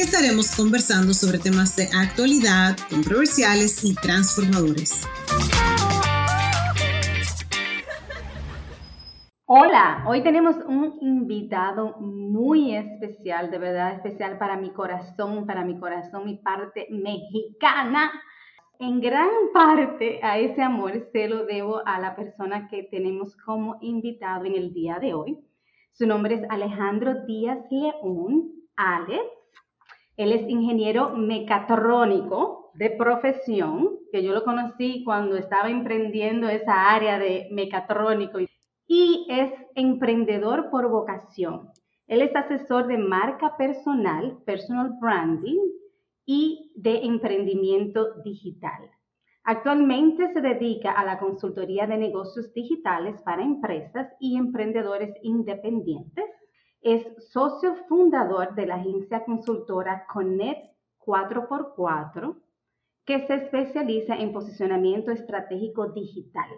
estaremos conversando sobre temas de actualidad, controversiales y transformadores. Hola, hoy tenemos un invitado muy especial, de verdad especial para mi corazón, para mi corazón, mi parte mexicana. En gran parte a ese amor se lo debo a la persona que tenemos como invitado en el día de hoy. Su nombre es Alejandro Díaz León, Alex. Él es ingeniero mecatrónico de profesión, que yo lo conocí cuando estaba emprendiendo esa área de mecatrónico y es emprendedor por vocación. Él es asesor de marca personal, personal branding y de emprendimiento digital. Actualmente se dedica a la consultoría de negocios digitales para empresas y emprendedores independientes. Es socio fundador de la agencia consultora Connect 4x4, que se especializa en posicionamiento estratégico digital.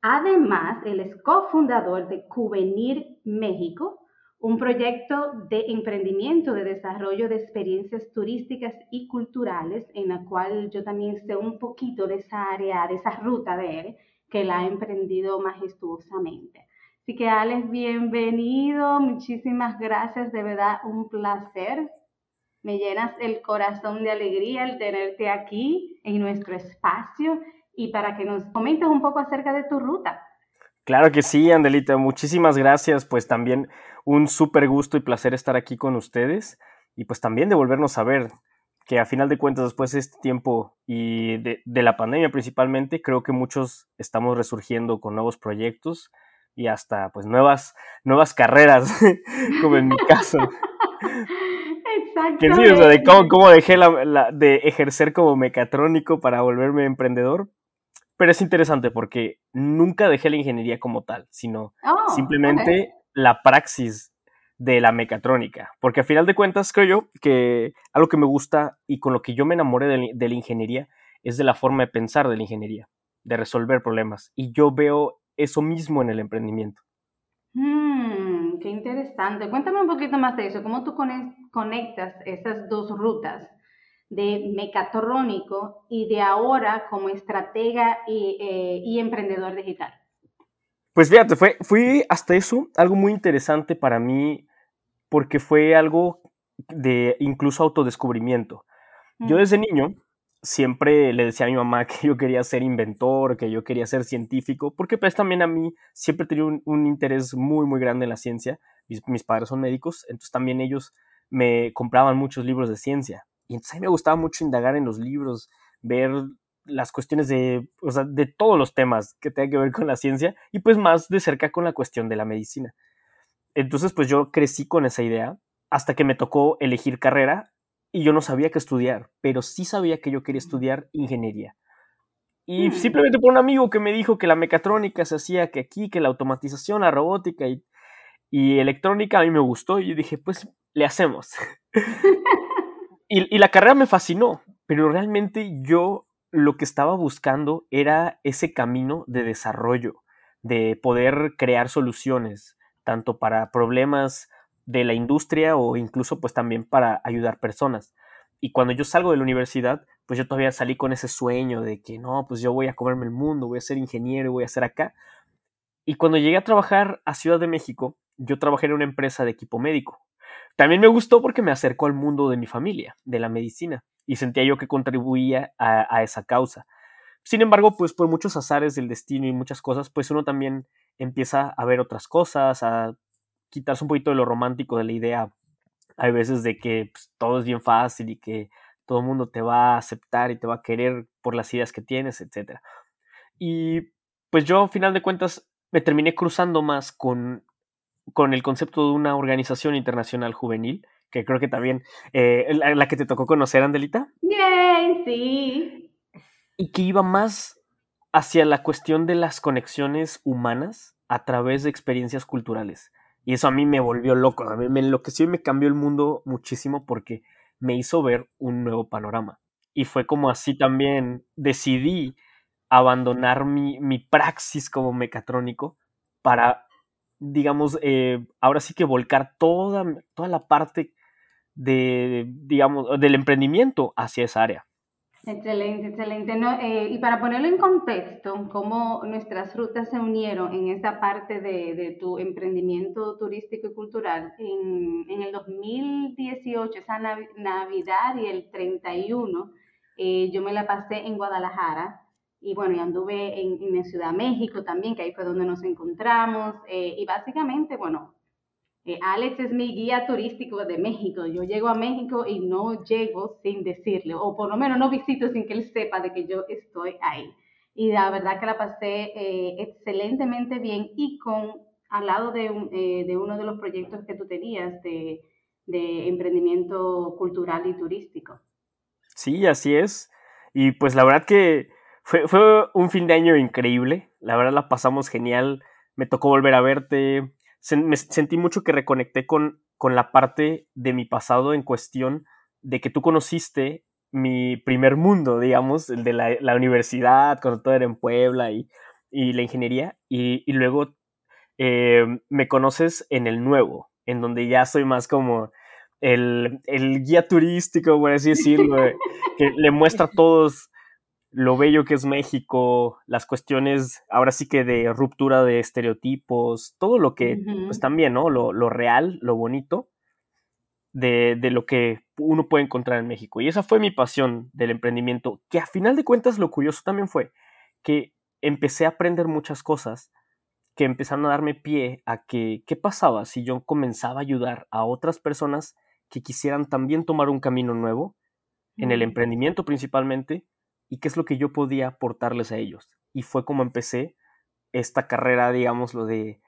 Además, él es cofundador de Juvenil México, un proyecto de emprendimiento de desarrollo de experiencias turísticas y culturales, en la cual yo también sé un poquito de esa área, de esa ruta de él, que la ha emprendido majestuosamente. Así que Alex, bienvenido, muchísimas gracias, de verdad un placer. Me llenas el corazón de alegría el tenerte aquí en nuestro espacio y para que nos comentes un poco acerca de tu ruta. Claro que sí, Andelita, muchísimas gracias. Pues también un súper gusto y placer estar aquí con ustedes y pues también de volvernos a ver, que a final de cuentas después de este tiempo y de, la pandemia principalmente, creo que muchos estamos resurgiendo con nuevos proyectos y hasta pues nuevas, nuevas carreras, como en mi caso. Exacto. Que sí, o sea, de cómo, dejé de ejercer como mecatrónico para volverme emprendedor, pero es interesante porque nunca dejé la ingeniería como tal, sino oh, simplemente la praxis de la mecatrónica. Porque a final de cuentas creo yo que algo que me gusta y con lo que yo me enamoré de, la ingeniería es de la forma de pensar de la ingeniería, de resolver problemas. Y yo veo eso mismo en el emprendimiento. Mm, qué interesante. Cuéntame un poquito más de eso. ¿Cómo tú conectas esas dos rutas? de mecatrónico y de ahora como estratega eh, y, emprendedor digital? Pues fíjate, fue, fui hasta eso algo muy interesante para mí porque fue algo de incluso autodescubrimiento. Yo mm. desde niño siempre le decía a mi mamá que yo quería ser inventor, que yo quería ser científico, porque pues también a mí siempre he tenido un, interés muy, muy grande en la ciencia. Mis, mis, padres son médicos, entonces también ellos me compraban muchos libros de ciencia. Y entonces a mí me gustaba mucho indagar en los libros, ver las cuestiones de, o sea, de todos los temas que tengan que ver con la ciencia y pues más de cerca con la cuestión de la medicina. Entonces pues yo crecí con esa idea hasta que me tocó elegir carrera y yo no sabía qué estudiar, pero sí sabía que yo quería estudiar ingeniería. Y mm. simplemente por un amigo que me dijo que la mecatrónica se hacía que aquí, que la automatización, la robótica y, y electrónica a mí me gustó y yo dije, pues le hacemos. y, la carrera me fascinó, pero realmente yo lo que estaba buscando era ese camino de desarrollo, de poder crear soluciones, tanto para problemas de la industria o incluso pues también para ayudar personas. Y cuando yo salgo de la universidad, pues yo todavía salí con ese sueño de que no, pues yo voy a comerme el mundo, voy a ser ingeniero, voy a ser acá. Y cuando llegué a trabajar a Ciudad de México, yo trabajé en una empresa de equipo médico. También me gustó porque me acercó al mundo de mi familia, de la medicina, y sentía yo que contribuía a, esa causa. Sin embargo, pues por muchos azares del destino y muchas cosas, pues uno también empieza a ver otras cosas, a quitarse un poquito de lo romántico de la idea. Hay veces de que pues, todo es bien fácil y que todo el mundo te va a aceptar y te va a querer por las ideas que tienes, etc. Y pues yo, a final de cuentas, me terminé cruzando más con con el concepto de una organización internacional juvenil, que creo que también eh, la, que te tocó conocer, Andelita. Bien, sí. Y que iba más hacia la cuestión de las conexiones humanas a través de experiencias culturales. Y eso a mí me volvió loco, a mí me enloqueció y me cambió el mundo muchísimo porque me hizo ver un nuevo panorama. Y fue como así también decidí abandonar mi, mi praxis como mecatrónico para, digamos, eh, ahora sí que volcar toda, toda la parte de, digamos, del emprendimiento hacia esa área. Excelente, excelente. Eh, y para ponerlo en contexto, cómo nuestras rutas se unieron en esta parte de, tu emprendimiento turístico y cultural, en, en el 2018, esa Navidad y el 31, eh, yo me la pasé en Guadalajara y bueno, y anduve en, en Ciudad México también, que ahí fue donde nos encontramos. Eh, y básicamente, bueno, eh, Alex es mi guía turístico de México. Yo llego a México y no llego sin decirle, o por lo menos no visito sin que él sepa de que yo estoy ahí. Y la verdad que la pasé eh, excelentemente bien y con al lado de, eh, de, uno de los proyectos que tú tenías de, de emprendimiento cultural y turístico. Sí, así es. Y pues la verdad que fue, fue un fin de año increíble. La verdad la pasamos genial. Me tocó volver a verte me sentí mucho que reconecté con, con la parte de mi pasado en cuestión de que tú conociste mi primer mundo, digamos, el de la, universidad, cuando todo era en Puebla y, y la ingeniería, y, luego eh, me conoces en el nuevo, en donde ya soy más como el, el guía turístico, por así decirlo, que le muestra a todos lo bello que es México, las cuestiones ahora sí que de ruptura de estereotipos, todo lo que, pues también, ¿no? Lo, lo real, lo bonito de, de, lo que uno puede encontrar en México. Y esa fue mi pasión del emprendimiento, que a final de cuentas lo curioso también fue que empecé a aprender muchas cosas que empezaron a darme pie a que, ¿qué pasaba si yo comenzaba a ayudar a otras personas que quisieran también tomar un camino nuevo, en el emprendimiento principalmente, y qué es lo que yo podía aportarles a ellos. Y fue como empecé esta carrera, digamos, lo de,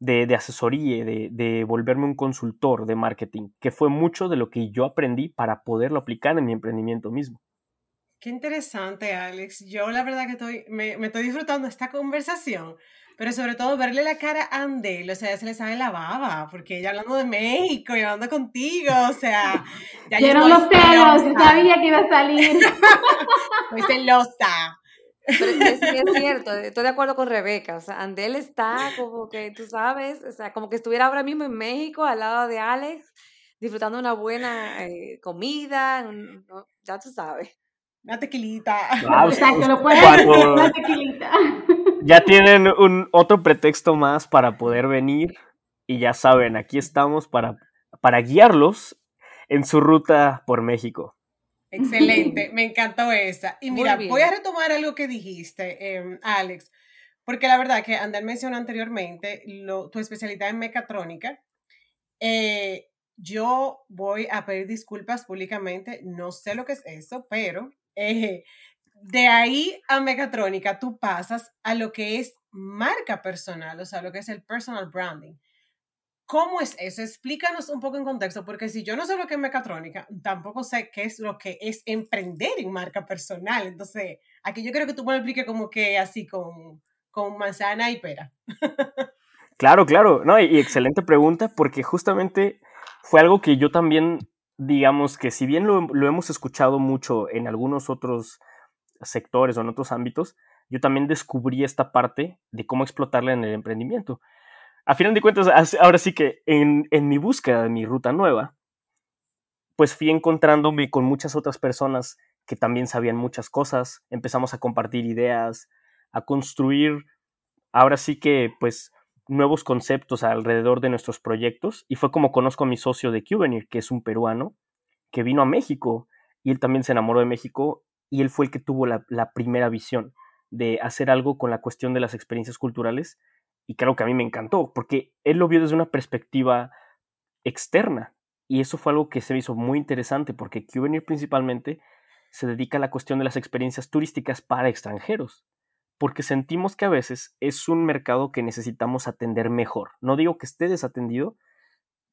de, asesoría, de, de, volverme un consultor de marketing, que fue mucho de lo que yo aprendí para poderlo aplicar en mi emprendimiento mismo. Qué interesante, Alex. Yo la verdad que estoy, me, me estoy disfrutando esta conversación, pero sobre todo verle la cara a Andel, o sea, se le sabe la baba, porque ella hablando de México y hablando contigo, o sea... Ya yo no lo sé, yo sabía que iba a salir. Estoy celosa. Pero es, es, cierto, estoy de acuerdo con Rebeca, o sea, Andel está como que, tú sabes, o sea, como que estuviera ahora mismo en México al lado de Alex, disfrutando una buena eh, comida, ya tú sabes. Una tequilita. Exacto, lo puedes una tequilita. Ya tienen un otro pretexto más para poder venir y ya saben, aquí estamos para, para guiarlos en su ruta por México. Excelente, me encantó esa. Y mira, voy a retomar algo que dijiste, em, Alex, porque la verdad que Andel mencionó anteriormente lo, tu especialidad en mecatrónica. Eh, yo voy a pedir disculpas públicamente, no sé lo que es eso, pero eh, de ahí a mecatrónica tú pasas a lo que es marca personal, o sea, lo que es el personal branding. ¿Cómo es eso? Explícanos un poco en contexto, porque si yo no sé lo que es mecatrónica, tampoco sé qué es lo que es emprender en marca personal. Entonces, aquí yo creo que tú me lo expliques como que así con, con manzana y pera. Claro, claro, no, y excelente pregunta, porque justamente fue algo que yo también digamos que si bien lo, hemos escuchado mucho en algunos otros sectores o en otros ámbitos, yo también descubrí esta parte de cómo explotarla en el emprendimiento. A final de cuentas, ahora sí que en, en mi búsqueda de mi ruta nueva, pues fui encontrándome con muchas otras personas que también sabían muchas cosas, empezamos a compartir ideas, a construir, ahora sí que pues nuevos conceptos alrededor de nuestros proyectos y fue como conozco a mi socio de Cubenir, que es un peruano, que vino a México y él también se enamoró de México y él fue el que tuvo la, primera visión de hacer algo con la cuestión de las experiencias culturales y creo que a mí me encantó porque él lo vio desde una perspectiva externa y eso fue algo que se me hizo muy interesante porque Cubenir principalmente se dedica a la cuestión de las experiencias turísticas para extranjeros porque sentimos que a veces es un mercado que necesitamos atender mejor. No digo que esté desatendido,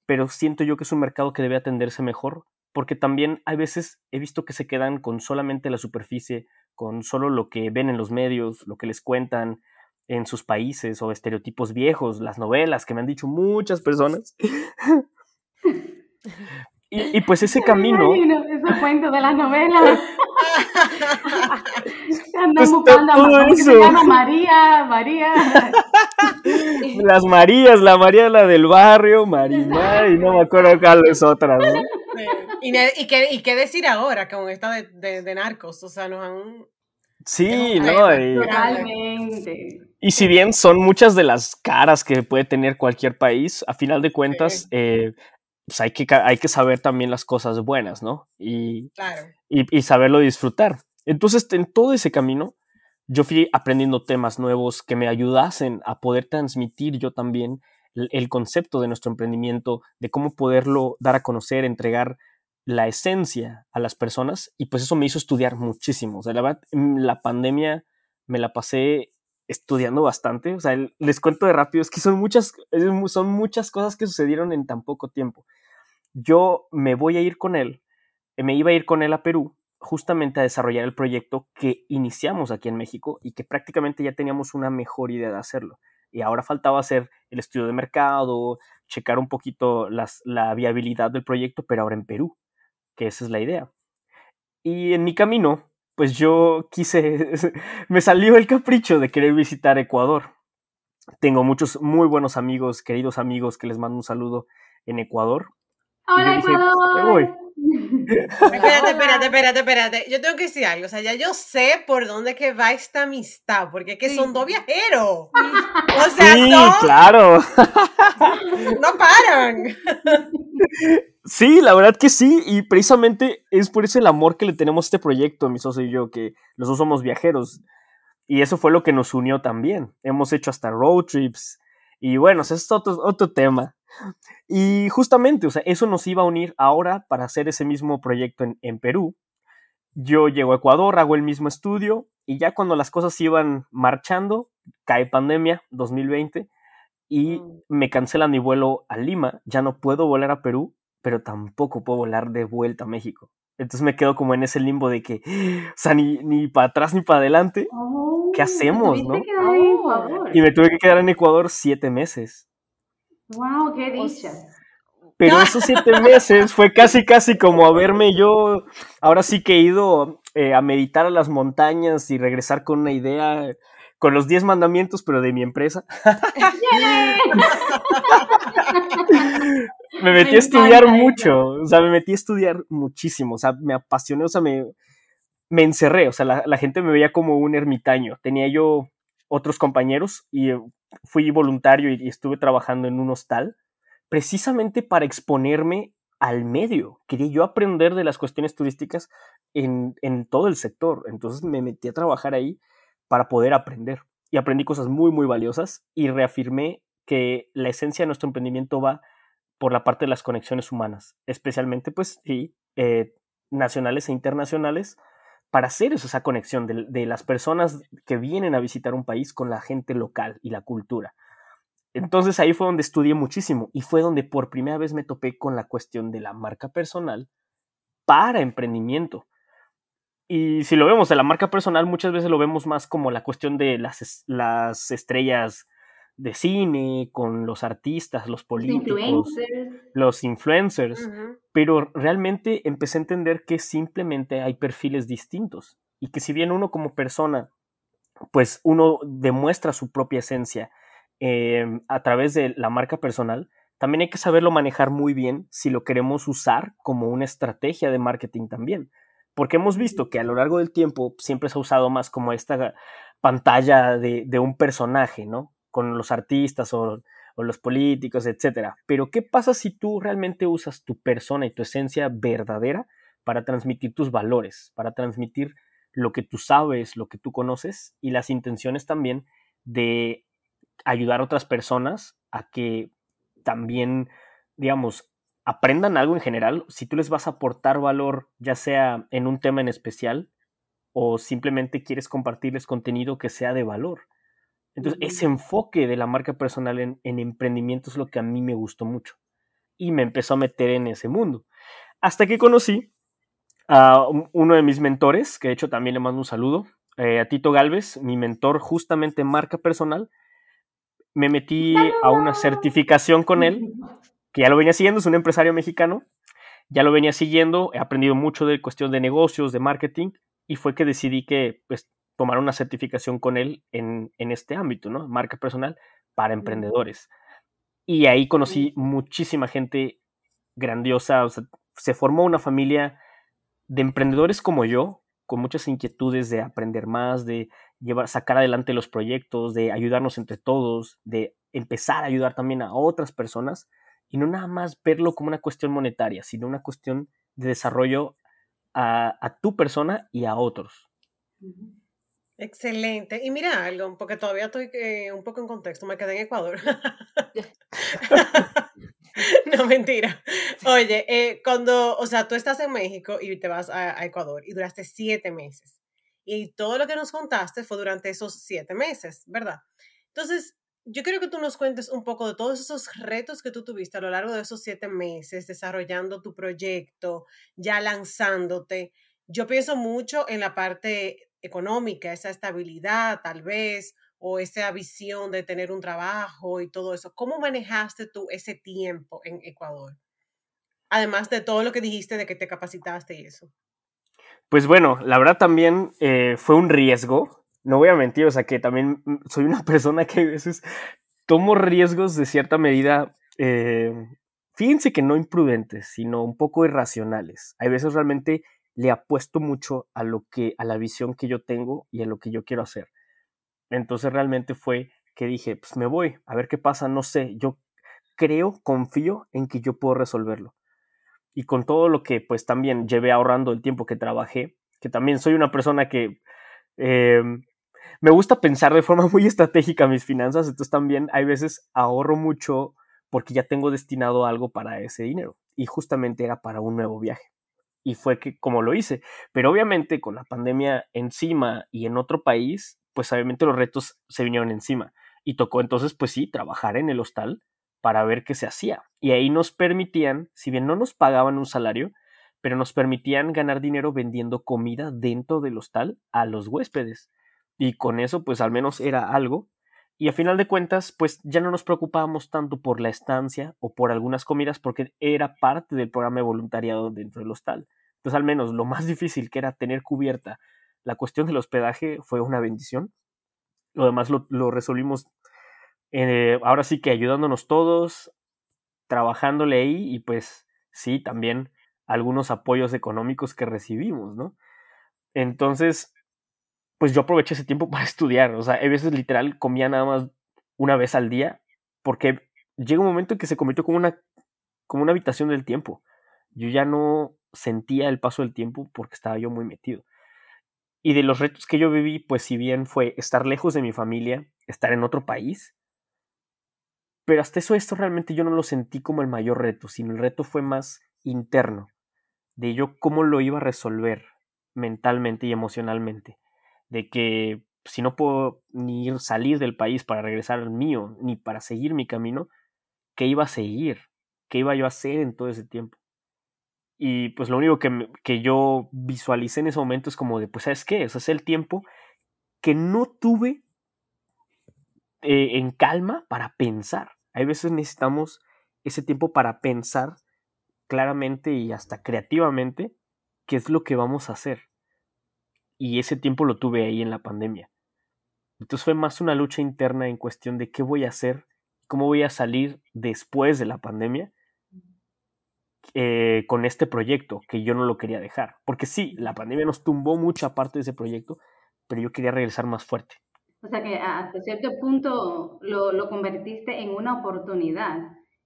pero siento yo que es un mercado que debe atenderse mejor, porque también hay veces he visto que se quedan con solamente la superficie, con solo lo que ven en los medios, lo que les cuentan en sus países o estereotipos viejos, las novelas que me han dicho muchas personas. y, pues ese camino... Ese cuento de las novelas. Andan buscando a se llama María, María. Las Marías, la María la del barrio, Marimar, y no me acuerdo cuáles otras. ¿no? Y, y, qué, y, qué, decir ahora con esta de, de, narcos, o sea, nos han... Sí, no, y, y si bien son muchas de las caras que puede tener cualquier país, a final de cuentas, eh, pues hay que, hay que saber también las cosas buenas, ¿no? Y, y, y, saberlo disfrutar. Entonces, en todo ese camino, yo fui aprendiendo temas nuevos que me ayudasen a poder transmitir yo también el, concepto de nuestro emprendimiento, de cómo poderlo dar a conocer, entregar la esencia a las personas. Y pues eso me hizo estudiar muchísimo. O sea, la verdad, la pandemia me la pasé estudiando bastante. O sea, les cuento de rápido, es que son muchas, son muchas cosas que sucedieron en tan poco tiempo. Yo me voy a ir con él, eh, me iba a ir con él a Perú justamente a desarrollar el proyecto que iniciamos aquí en México y que prácticamente ya teníamos una mejor idea de hacerlo. Y ahora faltaba hacer el estudio de mercado, checar un poquito las, la viabilidad del proyecto, pero ahora en Perú, que esa es la idea. Y en mi camino, pues yo quise, me salió el capricho de querer visitar Ecuador. Tengo muchos muy buenos amigos, queridos amigos, que les mando un saludo en Ecuador. Hola, Ecuador. espérate, espérate, espérate, espérate. Yo tengo que decir algo. O sea, ya yo sé por dónde que va esta amistad, porque es que son dos viajeros. O sea, sí, claro. No paran. Sí, la verdad que sí, y precisamente es por eso el amor que le tenemos a este proyecto, mi socio y yo, que los dos somos viajeros. Y eso fue lo que nos unió también. Hemos hecho hasta road trips. Y bueno, ese es otro, otro tema. Y justamente, o sea, eso nos iba a unir ahora para hacer ese mismo proyecto en, en Perú. Yo llego a Ecuador, hago el mismo estudio y ya cuando las cosas iban marchando, cae pandemia 2020 y mm. me cancelan mi vuelo a Lima, ya no puedo volar a Perú pero tampoco puedo volar de vuelta a México. Entonces me quedo como en ese limbo de que, o sea, ni, ni para atrás ni para adelante. ¿Qué oh, hacemos, no? y me tuve que quedar en Ecuador siete meses. ¡Wow! ¡Qué dicha! Pero esos siete meses fue casi, casi como haberme yo, ahora sí que he ido eh, a meditar a las montañas y regresar con una idea con los 10 mandamientos, pero de mi empresa. me metí a estudiar mucho, o sea, me metí a estudiar muchísimo, o sea, me apasioné, o sea, me, me encerré, o sea, la, gente me veía como un ermitaño. Tenía yo otros compañeros y fui voluntario y, estuve trabajando en un hostal precisamente para exponerme al medio. Quería yo aprender de las cuestiones turísticas en, en todo el sector. Entonces me metí a trabajar ahí para poder aprender. Y aprendí cosas muy, muy valiosas y reafirmé que la esencia de nuestro emprendimiento va por la parte de las conexiones humanas, especialmente, pues, sí, eh, nacionales e internacionales, para hacer esa conexión de, las personas que vienen a visitar un país con la gente local y la cultura. Entonces ahí fue donde estudié muchísimo y fue donde por primera vez me topé con la cuestión de la marca personal para emprendimiento. Y si lo vemos de la marca personal, muchas veces lo vemos más como la cuestión de las estrellas de cine, con los artistas, los políticos, los influencers, pero realmente empecé a entender que simplemente hay perfiles distintos y que si bien uno como persona, pues uno demuestra su propia esencia em, a través de la marca personal, también hay que saberlo manejar muy bien si lo queremos usar como una estrategia de marketing también porque hemos visto que a lo largo del tiempo siempre se ha usado más como esta pantalla de, un personaje, ¿no? Con los artistas o, los políticos, etcétera. Pero, ¿qué pasa si tú realmente usas tu persona y tu esencia verdadera para transmitir tus valores, para transmitir lo que tú sabes, lo que tú conoces y las intenciones también de ayudar a otras personas a que también, digamos, aprendan algo en general, si tú les vas a aportar valor, ya sea en un tema en especial, o simplemente quieres compartirles contenido que sea de valor. Entonces, ese enfoque de la marca personal en, emprendimiento es lo que a mí me gustó mucho. Y me empezó a meter en ese mundo. Hasta que conocí a uno de mis mentores, que de hecho también le mando un saludo, eh, a Tito Galvez, mi mentor justamente en marca personal. Me metí a una certificación con él, que ya lo venía siguiendo, es un empresario mexicano, ya lo venía siguiendo, he aprendido mucho de cuestión de negocios, de marketing, y fue que decidí que pues, tomar una certificación con él en, en este ámbito, ¿no? Marca personal para emprendedores. Y ahí conocí muchísima gente grandiosa, se formó una familia de emprendedores como yo, con muchas inquietudes de aprender más, de llevar, sacar adelante los proyectos, de ayudarnos entre todos, de empezar a ayudar también a otras personas y no nada más verlo como una cuestión monetaria, sino una cuestión de desarrollo a, tu persona y a otros. Excelente. Y mira algo, porque todavía estoy eh, un poco en contexto, me quedé en Ecuador. no, mentira. Oye, eh, cuando, o sea, tú estás en México y te vas a, Ecuador y duraste siete meses. Y todo lo que nos contaste fue durante esos siete meses, ¿verdad? Entonces, yo quiero que tú nos cuentes un poco de todos esos retos que tú tuviste a lo largo de esos siete meses, desarrollando tu proyecto, ya lanzándote. Yo pienso mucho en la parte económica, esa estabilidad tal vez, o esa visión de tener un trabajo y todo eso. ¿Cómo manejaste tú ese tiempo en Ecuador? Además de todo lo que dijiste de que te capacitaste y eso. Pues bueno, la verdad también eh, fue un riesgo. No voy a mentir, o sea que también mm, soy una persona que a veces tomo riesgos de cierta medida, eh, fíjense que no imprudentes, sino un poco irracionales. Hay veces realmente le apuesto mucho a lo que, a la visión que yo tengo y a lo que yo quiero hacer. Entonces realmente fue que dije, pues me voy, a ver qué pasa, no sé, yo creo, confío en que yo puedo resolverlo. Y con todo lo que pues también llevé ahorrando el tiempo que trabajé, que también soy una persona que eh, me gusta pensar de forma muy estratégica mis finanzas, entonces también hay veces ahorro mucho porque ya tengo destinado algo para ese dinero y justamente era para un nuevo viaje y fue que como lo hice. Pero obviamente con la pandemia encima y en otro país, pues obviamente los retos se vinieron encima. Y tocó entonces, pues sí, trabajar en el hostal para ver qué se hacía. Y ahí nos permitían, si bien no nos pagaban un salario, pero nos permitían ganar dinero vendiendo comida dentro del hostal a los huéspedes. Y con eso, pues al menos era algo. Y a final de cuentas, pues ya no nos preocupábamos tanto por la estancia o por algunas comidas porque era parte del programa de voluntariado dentro del hostal. Entonces, al menos lo más difícil que era tener cubierta la cuestión del hospedaje fue una bendición. Lo demás lo, resolvimos eh, ahora sí que ayudándonos todos, trabajándole ahí y pues sí, también algunos apoyos económicos que recibimos, ¿no? Entonces, pues yo aproveché ese tiempo para estudiar. O sea, a veces literal comía nada más una vez al día porque llega un momento en que se convirtió como una, como una habitación del tiempo. Yo ya no sentía el paso del tiempo porque estaba yo muy metido. Y de los retos que yo viví, pues si bien fue estar lejos de mi familia, estar en otro país, pero hasta eso esto realmente yo no lo sentí como el mayor reto, sino el reto fue más interno, de yo cómo lo iba a resolver mentalmente y emocionalmente, de que si no puedo ni ir, salir del país para regresar al mío, ni para seguir mi camino, ¿qué iba a seguir? ¿Qué iba yo a hacer en todo ese tiempo? Y pues lo único que, que yo visualicé en ese momento es como de, pues, ¿sabes qué? O es el tiempo que no tuve eh, en calma para pensar. Hay veces necesitamos ese tiempo para pensar claramente y hasta creativamente qué es lo que vamos a hacer. Y ese tiempo lo tuve ahí en la pandemia. Entonces fue más una lucha interna en cuestión de qué voy a hacer, cómo voy a salir después de la pandemia eh, con este proyecto, que yo no lo quería dejar. Porque sí, la pandemia nos tumbó mucha parte de ese proyecto, pero yo quería regresar más fuerte. O sea que hasta cierto punto lo, lo convertiste en una oportunidad.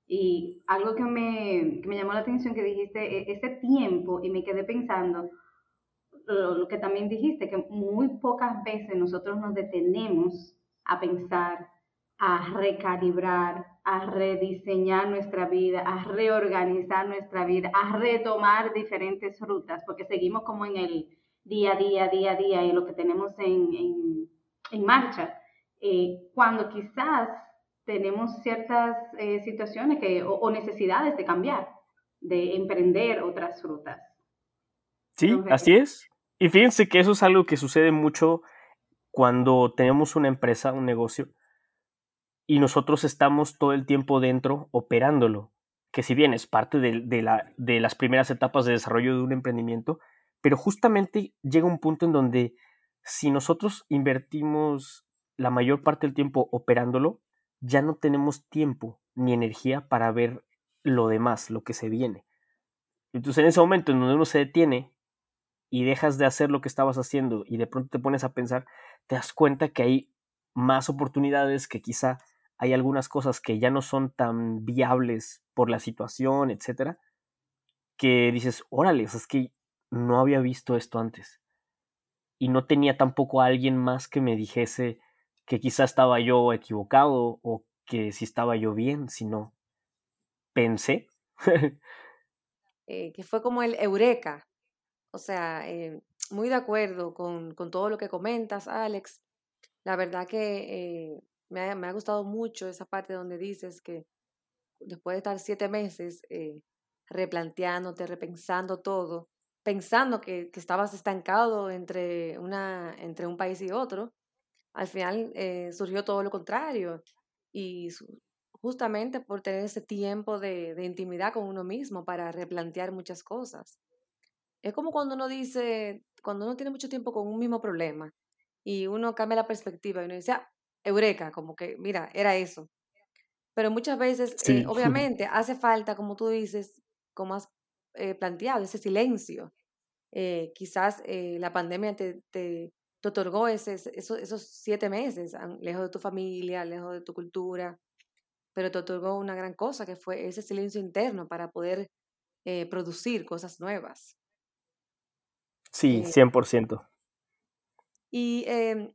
Y algo que me, que me, llamó la atención que dijiste, e, ese tiempo, y me quedé pensando, lo, que también dijiste, que muy pocas veces nosotros nos detenemos a pensar, a recalibrar, a rediseñar nuestra vida, a reorganizar nuestra vida, a retomar diferentes rutas, porque seguimos como en el día a día, día a día, y lo que tenemos en, en, en marcha, eh, cuando quizás tenemos ciertas eh, situaciones que, o, necesidades de cambiar, de emprender otras rutas. Sí, así es. Y fíjense que eso es algo que sucede mucho cuando tenemos una empresa, un negocio, y nosotros estamos todo el tiempo dentro operándolo, que si bien es parte de, la, de las primeras etapas de desarrollo de un emprendimiento, pero justamente llega un punto en donde si nosotros invertimos la mayor parte del tiempo operándolo, ya no tenemos tiempo ni energía para ver lo demás, lo que se viene. Entonces en ese momento en donde uno se detiene y dejas de hacer lo que estabas haciendo y de pronto te pones a pensar, te das cuenta que hay más oportunidades, que quizá hay algunas cosas que ya no son tan viables por la situación, etcétera, que dices, órale, es que no había visto esto antes. Y no tenía tampoco a alguien más que me dijese que quizá estaba yo equivocado o que si estaba yo bien, sino pensé. Eh, que fue como el eureka, o sea, eh, muy de acuerdo con, todo lo que comentas, Alex. La verdad que eh, me, ha, gustado mucho esa parte donde dices que después de estar siete meses eh, replanteándote, repensando todo, pensando que, estabas estancado entre, una, entre un país y otro, al final surgió todo lo contrario. Y justamente por tener ese tiempo de intimidad con uno mismo para replantear muchas cosas. Es como cuando uno dice, cuando uno tiene mucho tiempo con un mismo problema y uno cambia la perspectiva y uno dice, ah, eureka, como que, mira, era eso. Pero muchas veces, eh, obviamente, hace falta, como tú dices, como has eh, planteado, ese silencio. Eh, quizás la pandemia te, te, otorgó ese, esos, esos siete meses lejos de tu familia, lejos de tu cultura, pero te otorgó una gran cosa que fue ese silencio interno para poder producir cosas nuevas. Sí, 100%. Eh, y em,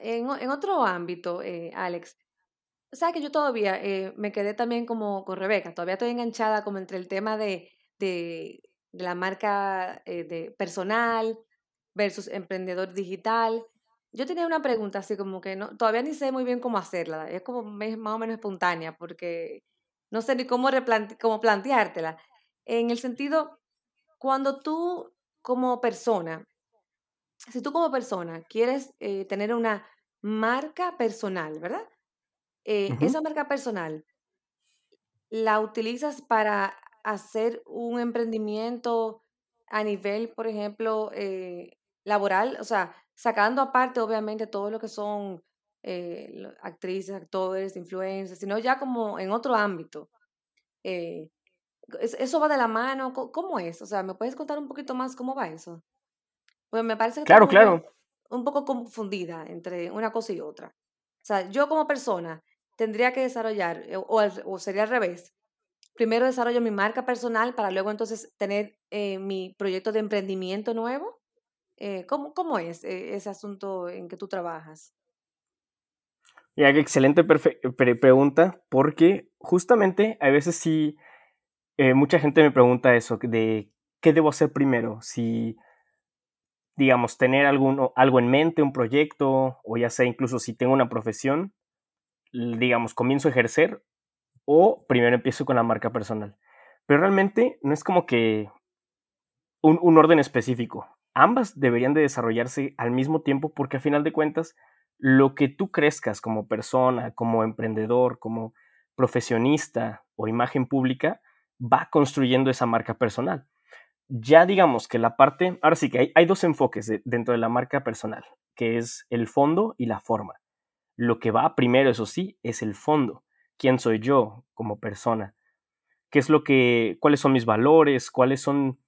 en, en, otro ámbito, eh, Alex, sabes que yo todavía eh, me quedé también como con Rebeca, todavía estoy enganchada como entre el tema de, de, la marca de personal versus emprendedor digital. Yo tenía una pregunta así como que no, todavía ni sé muy bien cómo hacerla, es como más o menos espontánea porque no sé ni cómo, cómo planteártela. En el sentido, cuando tú como persona, si tú como persona quieres eh, tener una marca personal, ¿verdad? Eh, esa marca personal la utilizas para hacer un emprendimiento a nivel, por ejemplo, eh, laboral, o sea, sacando aparte obviamente todo lo que son actrices, actores, influencers, sino ya como en otro ámbito. ¿Eso va de la mano? ¿Cómo es? O sea, ¿me puedes contar un poquito más cómo va eso? Pues me parece que claro, claro. Un poco confundida entre una cosa y otra. O sea, yo como persona tendría que desarrollar, eh, o, sería al revés, primero desarrollo mi marca personal para luego entonces tener eh, mi proyecto de emprendimiento nuevo. Eh, ¿cómo, ¿Cómo es ese asunto en que tú trabajas? Ya, excelente pregunta, porque justamente a veces sí eh, mucha gente me pregunta eso, de qué debo hacer primero, si, digamos, tener algún, algo en mente, un proyecto, o ya sea incluso si tengo una profesión, digamos, comienzo a ejercer, o primero empiezo con la marca personal. Pero realmente no es como que un, un orden específico. Ambas deberían de desarrollarse al mismo tiempo porque a final de cuentas, lo que tú crezcas como persona, como emprendedor, como profesionista o imagen pública, va construyendo esa marca personal. Ya digamos que la parte, ahora sí que hay, dos enfoques dentro de la marca personal, que es el fondo y la forma. Lo que va primero, eso sí, es el fondo. ¿Quién soy yo como persona? ¿Qué es lo que, cuáles son mis valores? ¿Cuáles son,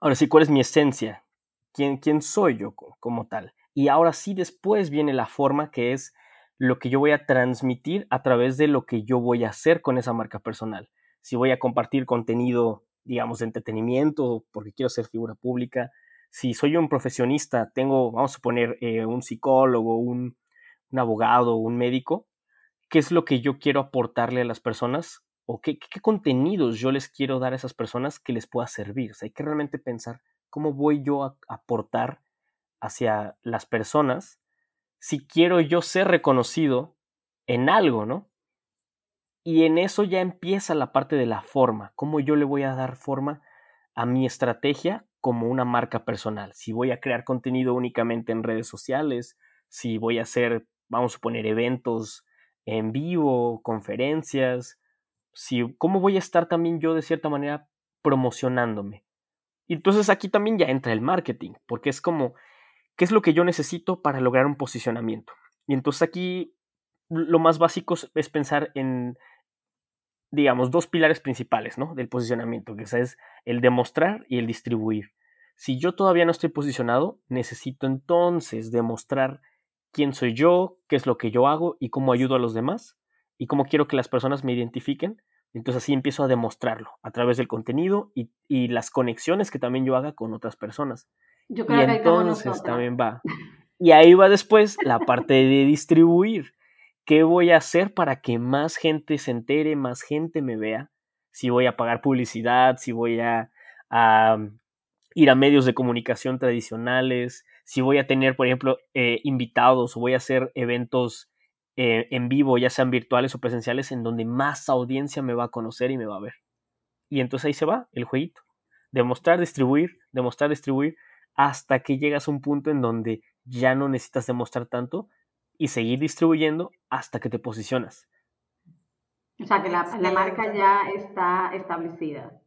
ahora sí, cuál es mi esencia? ¿Quién, quién soy yo como tal? Y ahora sí, después viene la forma, que es lo que yo voy a transmitir a través de lo que yo voy a hacer con esa marca personal si voy a compartir contenido, digamos, de entretenimiento, porque quiero ser figura pública, si soy un profesionista, tengo, vamos a poner, eh, un psicólogo, un, abogado, un médico, ¿qué es lo que yo quiero aportarle a las personas? ¿O qué, qué, contenidos yo les quiero dar a esas personas que les pueda servir? O sea, hay que realmente pensar cómo voy yo a aportar hacia las personas si quiero yo ser reconocido en algo, ¿no? Y en eso ya empieza la parte de la forma, cómo yo le voy a dar forma a mi estrategia como una marca personal. Si voy a crear contenido únicamente en redes sociales, si voy a hacer, vamos a poner, eventos en vivo, conferencias, si, cómo voy a estar también yo de cierta manera promocionándome. Y entonces aquí también ya entra el marketing, porque es como, ¿qué es lo que yo necesito para lograr un posicionamiento? Y entonces aquí lo más básico es pensar en, digamos, dos pilares principales ¿no? del posicionamiento, que es el demostrar y el distribuir. Si yo todavía no estoy posicionado, necesito entonces demostrar quién soy yo, qué es lo que yo hago y cómo ayudo a los demás y cómo quiero que las personas me identifiquen. Entonces así empiezo a demostrarlo a través del contenido y, las conexiones que también yo haga con otras personas. y entonces también va. Y ahí va después la parte de distribuir. ¿Qué voy a hacer para que más gente se entere, más gente me vea? Si voy a pagar publicidad, si voy a, ir a medios de comunicación tradicionales, si voy a tener, por ejemplo, eh, invitados o voy a hacer eventos eh, en vivo, ya sean virtuales o presenciales, en donde más audiencia me va a conocer y me va a ver. Y entonces ahí se va el jueguito. Demostrar, distribuir, demostrar, distribuir, hasta que llegas a un punto en donde ya no necesitas demostrar tanto, y seguir distribuyendo hasta que te posicionas. O sea, que la, marca ya está establecida.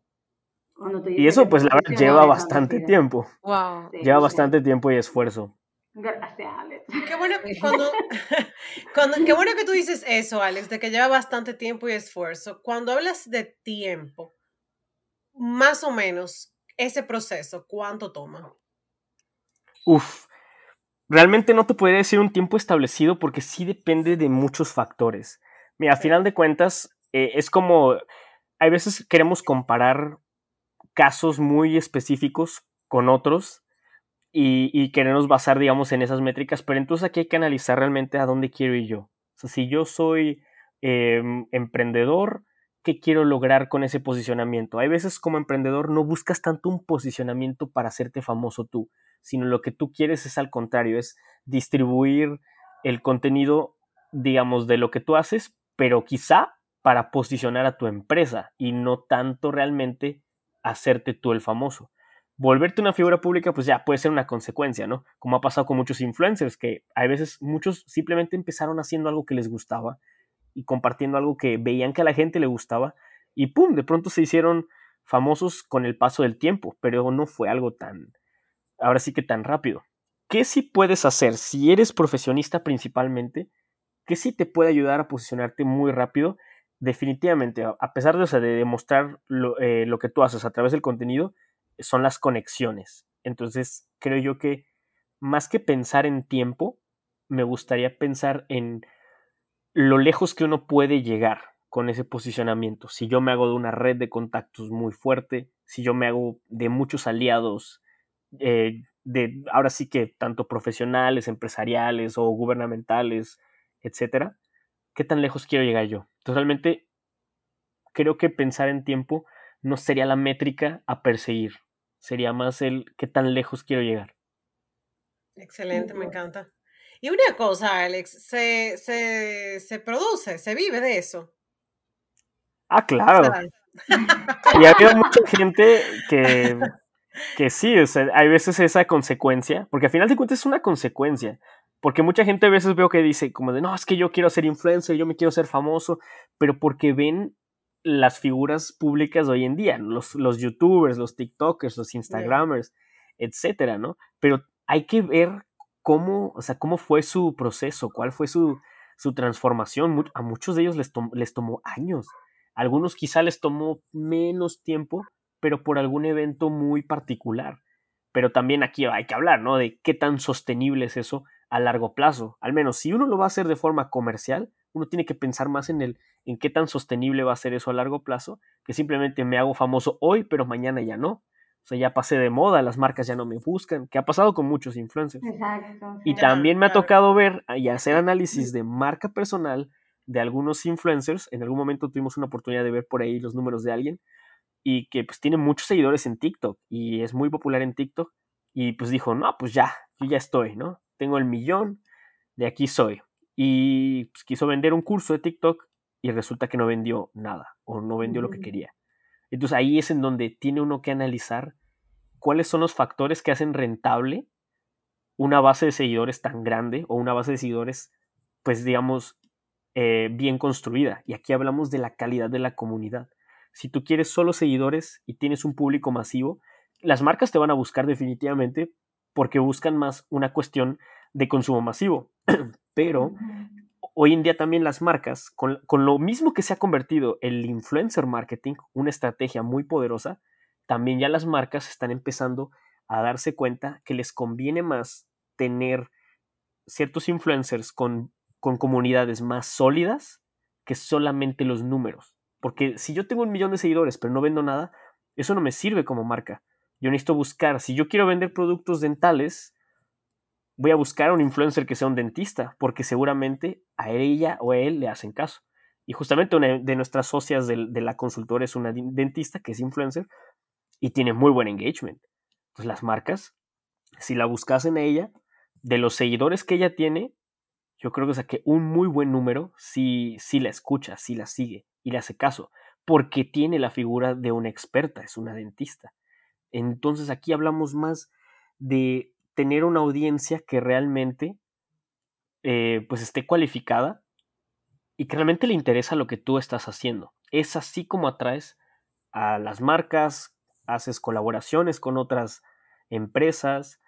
Y eso, pues, la verdad, lleva bastante tiempo. Wow. lleva bastante tiempo y esfuerzo. Gracias, Alex. Qué bueno, qué bueno que tú dices eso, Alex, de que lleva bastante tiempo y esfuerzo. Cuando hablas de tiempo, más o menos, ese proceso, ¿cuánto toma? Uf, realmente no te podría decir un tiempo establecido porque sí depende de muchos factores. Mira, a final de cuentas, eh, es como, hay veces queremos comparar casos muy específicos con otros y, y queremos basar, digamos, en esas métricas, pero entonces aquí hay que analizar realmente a dónde quiero ir yo. O sea, si yo soy em, emprendedor, ¿qué quiero lograr con ese posicionamiento? Hay veces como emprendedor no buscas tanto un posicionamiento para hacerte famoso tú, sino lo que tú quieres es al contrario, es distribuir el contenido, digamos, de lo que tú haces, pero quizá para posicionar a tu empresa y no tanto realmente hacerte tú el famoso. Volverte una figura pública, pues ya puede ser una consecuencia, ¿no? Como ha pasado con muchos influencers, que a veces muchos simplemente empezaron haciendo algo que les gustaba y compartiendo algo que veían que a la gente le gustaba y ¡pum! De pronto se hicieron famosos con el paso del tiempo, pero no fue algo tan, ahora sí que tan rápido. ¿Qué sí puedes hacer si eres profesionista principalmente? ¿Qué sí te puede ayudar a posicionarte muy rápido? Definitivamente, a pesar de, de demostrar eh, lo, que tú haces a través del contenido, son las conexiones. Entonces, creo yo que más que pensar en tiempo, me gustaría pensar en lo lejos que uno puede llegar con ese posicionamiento. Si yo me hago de una red de contactos muy fuerte, si yo me hago de muchos aliados eh, de ahora sí que tanto profesionales, empresariales o gubernamentales, etcétera, ¿qué tan lejos quiero llegar yo? Entonces realmente creo que pensar en tiempo no sería la métrica a perseguir, sería más el qué tan lejos quiero llegar. Excelente, me encanta. Y una cosa, Alex, se, se, se produce, se vive de eso. Ah, claro. y ha habido mucha gente que que sí, o sea, hay veces esa consecuencia, porque al final de cuentas es una consecuencia, porque mucha gente a veces veo que dice como de, no, es que yo quiero ser influencer, yo me quiero ser famoso, pero porque ven las figuras públicas de hoy en día, los, los youtubers, los tiktokers, los instagramers, etcétera, ¿no? Pero hay que ver cómo, o sea, cómo fue su proceso, cuál fue su, su transformación. A muchos de ellos les, les tomó años, algunos quizá les tomó menos tiempo, pero por algún evento muy particular. Pero también aquí hay que hablar, ¿no? De qué tan sostenible es eso a largo plazo. Al menos si uno lo va a hacer de forma comercial, uno tiene que pensar más en el en qué tan sostenible va a ser eso a largo plazo, que simplemente me hago famoso hoy, pero mañana ya no. O sea, ya pasé de moda, las marcas ya no me buscan, que ha pasado con muchos influencers. Exacto. Y también me ha tocado ver y hacer análisis de marca personal de algunos influencers. En algún momento tuvimos una oportunidad de ver por ahí los números de alguien y que pues tiene muchos seguidores en TikTok y es muy popular en TikTok y pues dijo, no, pues ya, yo ya estoy, ¿no? Tengo el millón, de aquí soy. Y pues, quiso vender un curso de TikTok y resulta que no vendió nada o no vendió lo que mm. quería. Entonces ahí es en donde tiene uno que analizar cuáles son los factores que hacen rentable una base de seguidores tan grande o una base de seguidores, pues digamos, eh, bien construida. Y aquí hablamos de la calidad de la comunidad. Si tú quieres solo seguidores y tienes un público masivo, las marcas te van a buscar definitivamente porque buscan más una cuestión de consumo masivo. Pero hoy en día también las marcas, con, con, lo mismo que se ha convertido el influencer marketing, una estrategia muy poderosa, también ya las marcas están empezando a darse cuenta que les conviene más tener ciertos influencers con, con comunidades más sólidas que solamente los números. Porque si yo tengo un millón de seguidores pero no vendo nada, eso no me sirve como marca. Yo necesito buscar, si yo quiero vender productos dentales, voy a buscar a un influencer que sea un dentista, porque seguramente a ella o a él le hacen caso. Y justamente una de nuestras socias de, la consultora es una dentista que es influencer y tiene muy buen engagement. Entonces las marcas, si la buscasen a ella, de los seguidores que ella tiene, yo creo que un muy buen número si, si la escucha, si la sigue y le hace caso, porque tiene la figura de una experta, es una dentista. Entonces aquí hablamos más de tener una audiencia que realmente eh, pues esté cualificada y que realmente le interesa lo que tú estás haciendo. Es así como atraes a las marcas, haces colaboraciones con otras empresas,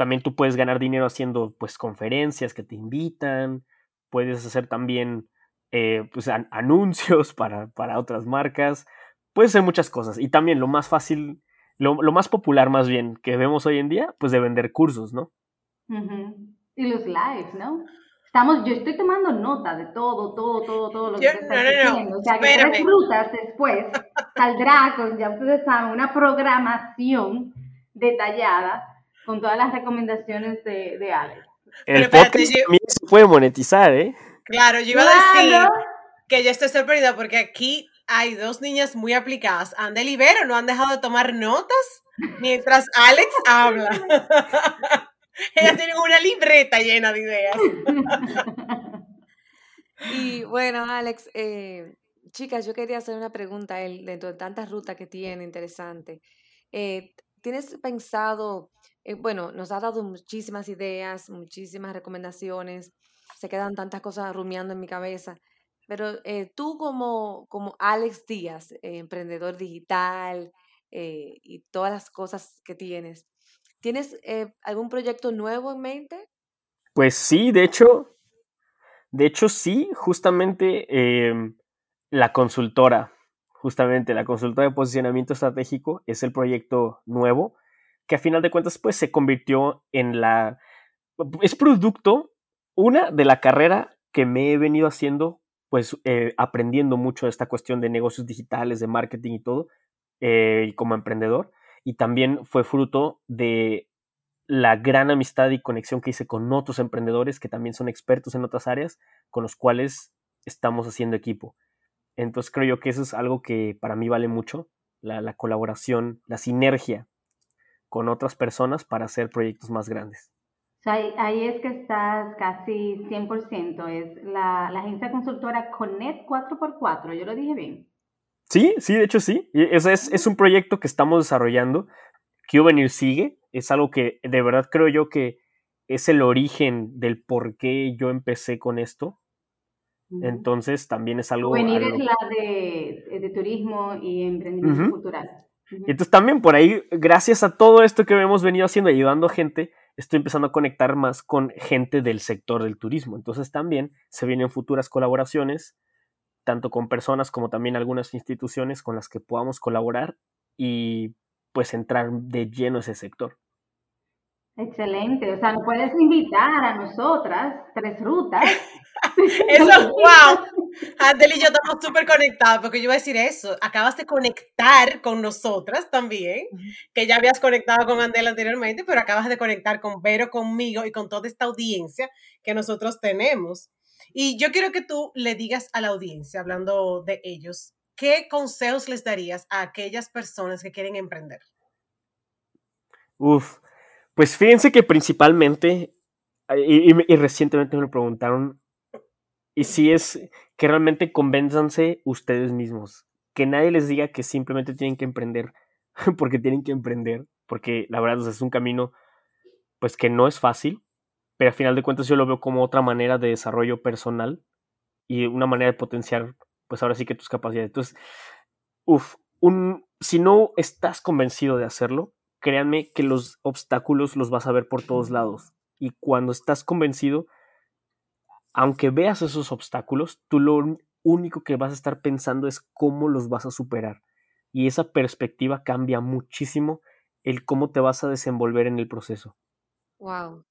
también tú puedes ganar dinero haciendo pues conferencias que te invitan, puedes hacer también eh, pues, anuncios para, para, otras marcas, puedes hacer muchas cosas y también lo más fácil lo, más popular más bien que vemos hoy en día, pues de vender cursos, ¿no? Y los lives, ¿no? Estamos, yo estoy tomando nota de todo, todo, todo, todo lo que estás diciendo. O sea, que tres frutas después saldrá con, ya ustedes saben, una programación detallada con todas las recomendaciones de, de Alex. El podcast también se puede monetizar, ¿eh? Claro, yo iba a decir que yo estoy sorprendida porque aquí hay dos niñas muy aplicadas. Andel y Vero no han dejado de tomar notas mientras Alex habla. Ellas tienen una libreta llena de ideas. y bueno, Alex, eh, chicas, yo quería hacer una pregunta él, dentro de tantas rutas que tiene, interesante. Eh, ¿Tienes pensado, eh, bueno, nos ha dado muchísimas ideas, muchísimas recomendaciones, se quedan tantas cosas rumiando en mi cabeza. Pero eh, tú como, como Alex Díaz, eh, emprendedor digital y todas las cosas que tienes, ¿tienes algún proyecto nuevo en mente? Pues sí, de hecho, de hecho sí, justamente em, la consultora, justamente la consultora de posicionamiento estratégico es el proyecto nuevo que a final de cuentas pues se convirtió en la... es producto, una, de la carrera que me he venido haciendo pues eh, aprendiendo mucho de esta cuestión de negocios digitales, de marketing y todo, eh, como emprendedor. Y también fue fruto de la gran amistad y conexión que hice con otros emprendedores que también son expertos en otras áreas, con los cuales estamos haciendo equipo. Entonces creo yo que eso es algo que para mí vale mucho, la, la colaboración, la sinergia con otras personas para hacer proyectos más grandes ahí, es que estás casi 100%, es la, agencia consultora Connect 4x4, yo lo dije bien. Sí, sí, de hecho sí. Es, es, es un proyecto que estamos desarrollando. QVenir sigue. Es algo que de verdad creo yo que es el origen del por qué yo empecé con esto. Entonces también es algo... Venir es la de, turismo y emprendimiento cultural. Entonces también por ahí, gracias a todo esto que hemos venido haciendo, ayudando a gente, estoy empezando a conectar más con gente del sector del turismo. Entonces también se vienen futuras colaboraciones, tanto con personas como también algunas instituciones con las que podamos colaborar y pues entrar de lleno a ese sector. Excelente, o sea, nos puedes invitar a nosotras, tres rutas. eso, wow. Andel y yo estamos súper conectados, porque yo iba a decir eso. Acabas de conectar con nosotras también, que ya habías conectado con Andel anteriormente, pero acabas de conectar con Vero, conmigo y con toda esta audiencia que nosotros tenemos. Y yo quiero que tú le digas a la audiencia, hablando de ellos, ¿qué consejos les darías a aquellas personas que quieren emprender? Uf, pues fíjense que principalmente, y, y recientemente me lo preguntaron, y si es que realmente convénzanse ustedes mismos. Que nadie les diga que simplemente tienen que emprender porque tienen que emprender. porque la verdad es un camino pues que no es fácil, pero al final de cuentas yo lo veo como otra manera de desarrollo personal y una manera de potenciar pues ahora sí que tus capacidades. Entonces, uff, un, si no estás convencido de hacerlo, créanme que los obstáculos los vas a ver por todos lados. Y cuando estás convencido, aunque veas esos obstáculos, tú lo único que vas a estar pensando es cómo los vas a superar. Y esa perspectiva cambia muchísimo el cómo te vas a desenvolver en el proceso. Wow.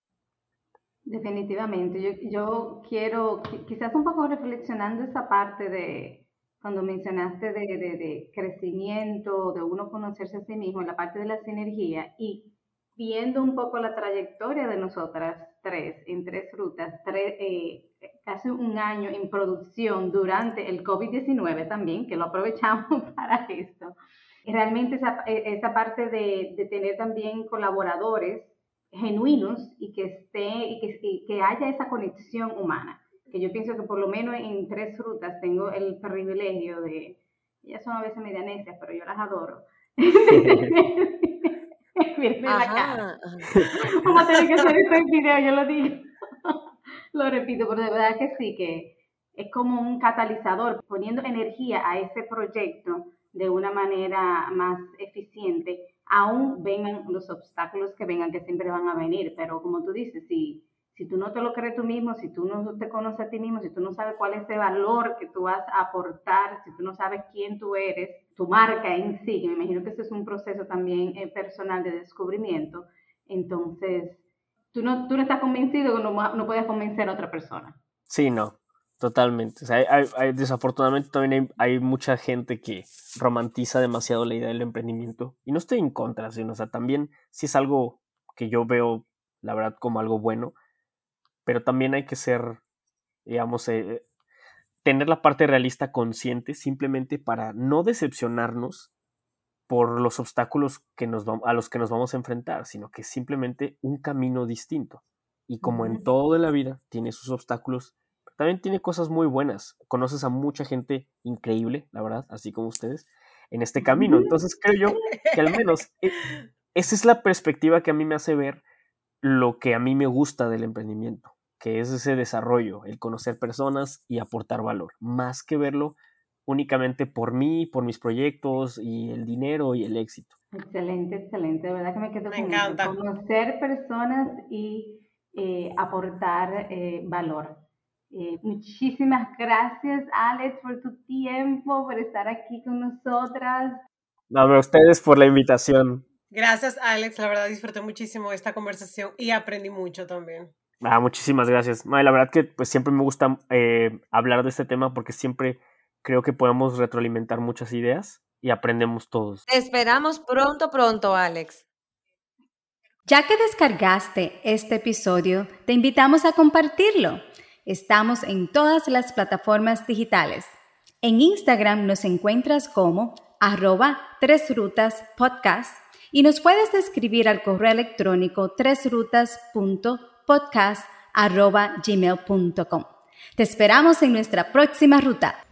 Definitivamente. Yo, yo quiero, quizás un poco reflexionando esa parte de, cuando mencionaste de, de, crecimiento, de uno conocerse a sí mismo, la parte de la sinergia y viendo un poco la trayectoria de nosotras tres en tres rutas, tres, eh, casi un año en producción durante el COVID-19 también, que lo aprovechamos para esto. Realmente esa, e, esa parte de, de, tener también colaboradores genuinos y que, esté, y que, y que haya esa conexión humana que yo pienso que por lo menos en tres frutas tengo el privilegio de, ellas son a veces medianesias, pero yo las adoro. Miren la cara. Vamos a tener que hacer esto en video, yo lo digo. Lo repito, pero de verdad que sí, que es como un catalizador, poniendo energía a ese proyecto de una manera más eficiente, aún vengan los obstáculos que vengan, que siempre van a venir, pero como tú dices, si si tú no te lo crees tú mismo, si tú no te conoces a ti mismo, si tú no sabes cuál es el valor que tú vas a aportar, si tú no sabes quién tú eres, tu marca en sí, me imagino que ese es un proceso también eh, personal de descubrimiento, entonces tú no, tú no estás convencido que no, no puedes convencer a otra persona. Sí, no, totalmente. O sea, desafortunadamente también hay, mucha gente que romantiza demasiado la idea del emprendimiento y no estoy en contra, sino, o sea, también si es algo que yo veo, la verdad, como algo bueno, pero también hay que ser, digamos, eh, tener la parte realista consciente simplemente para no decepcionarnos por los obstáculos que nos a los que nos vamos a enfrentar, sino que simplemente un camino distinto. Y como en todo en la vida tiene sus obstáculos, también tiene cosas muy buenas. Conoces a mucha gente increíble, la verdad, así como ustedes, en este camino. Entonces creo yo que al menos eh, esa es la perspectiva que a mí me hace ver lo que a mí me gusta del emprendimiento que es ese desarrollo, el conocer personas y aportar valor, más que verlo únicamente por mí, por mis proyectos y el dinero y el éxito. Excelente, excelente, de verdad que me quedo me encanta. conocer personas y eh, aportar eh, valor. Eh, muchísimas gracias, Alex, por tu tiempo, por estar aquí con nosotras. No, a ustedes por la invitación. Gracias, Alex. La verdad disfruté muchísimo esta conversación y aprendí mucho también. Ah, muchísimas gracias. la verdad que pues siempre me gusta eh, hablar de este tema porque siempre creo que podemos retroalimentar muchas ideas y aprendemos todos. esperamos pronto, pronto, Alex. Ya que descargaste este episodio, te invitamos a compartirlo. Estamos en todas las plataformas digitales. En Instagram nos encuentras como arroba tres rutas podcast y nos puedes escribir al correo electrónico tresrutas.podcast podcast.gmail.com. Te esperamos en nuestra próxima ruta.